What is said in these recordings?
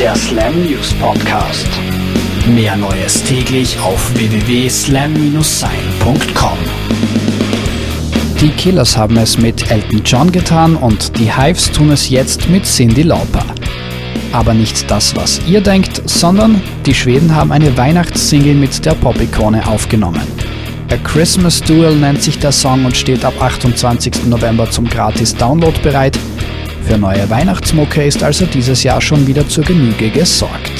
Der Slam News Podcast. Mehr Neues täglich auf www.slam-sein.com. Die Killers haben es mit Elton John getan und die Hives tun es jetzt mit Cindy Lauper. Aber nicht das, was ihr denkt, sondern die Schweden haben eine Weihnachtssingle mit der Pop-Ikone aufgenommen. A Christmas Duel nennt sich der Song und steht ab 28. November zum Gratis-Download bereit. Für neue Weihnachtsmucke ist also dieses Jahr schon wieder zur Genüge gesorgt.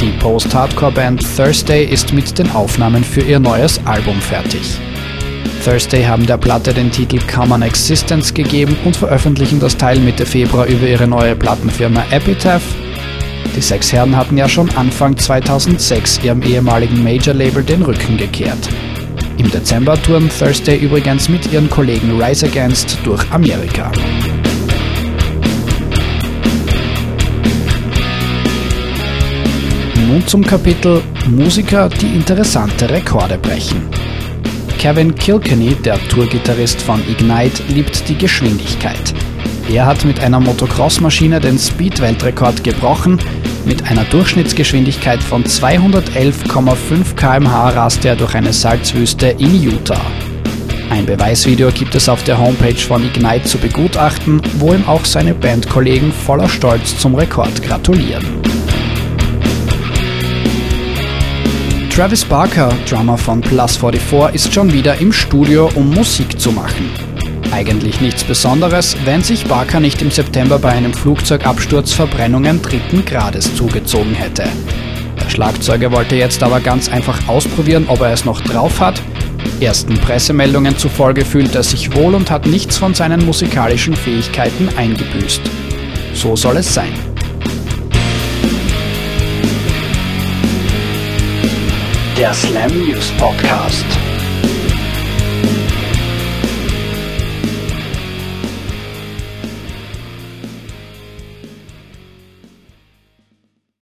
Die Post-Hardcore-Band Thursday ist mit den Aufnahmen für ihr neues Album fertig. Thursday haben der Platte den Titel Common Existence gegeben und veröffentlichen das Teil Mitte Februar über ihre neue Plattenfirma Epitaph. Die sechs Herren hatten ja schon Anfang 2006 ihrem ehemaligen Major-Label den Rücken gekehrt. Im Dezember touren Thursday übrigens mit ihren Kollegen Rise Against durch Amerika. Nun zum Kapitel Musiker, die interessante Rekorde brechen. Kevin Kilkenny, der Tourgitarrist von Ignite, liebt die Geschwindigkeit. Er hat mit einer Motocross-Maschine den Speed-Weltrekord gebrochen. Mit einer Durchschnittsgeschwindigkeit von 211,5 km/h raste er durch eine Salzwüste in Utah. Ein Beweisvideo gibt es auf der Homepage von Ignite zu begutachten, wo ihm auch seine Bandkollegen voller Stolz zum Rekord gratulieren. Travis Barker, Drummer von Plus 44, ist schon wieder im Studio, um Musik zu machen. Eigentlich nichts Besonderes, wenn sich Barker nicht im September bei einem Flugzeugabsturz Verbrennungen dritten Grades zugezogen hätte. Der Schlagzeuger wollte jetzt aber ganz einfach ausprobieren, ob er es noch drauf hat. Ersten Pressemeldungen zufolge fühlt er sich wohl und hat nichts von seinen musikalischen Fähigkeiten eingebüßt. So soll es sein. Der Slam News Podcast.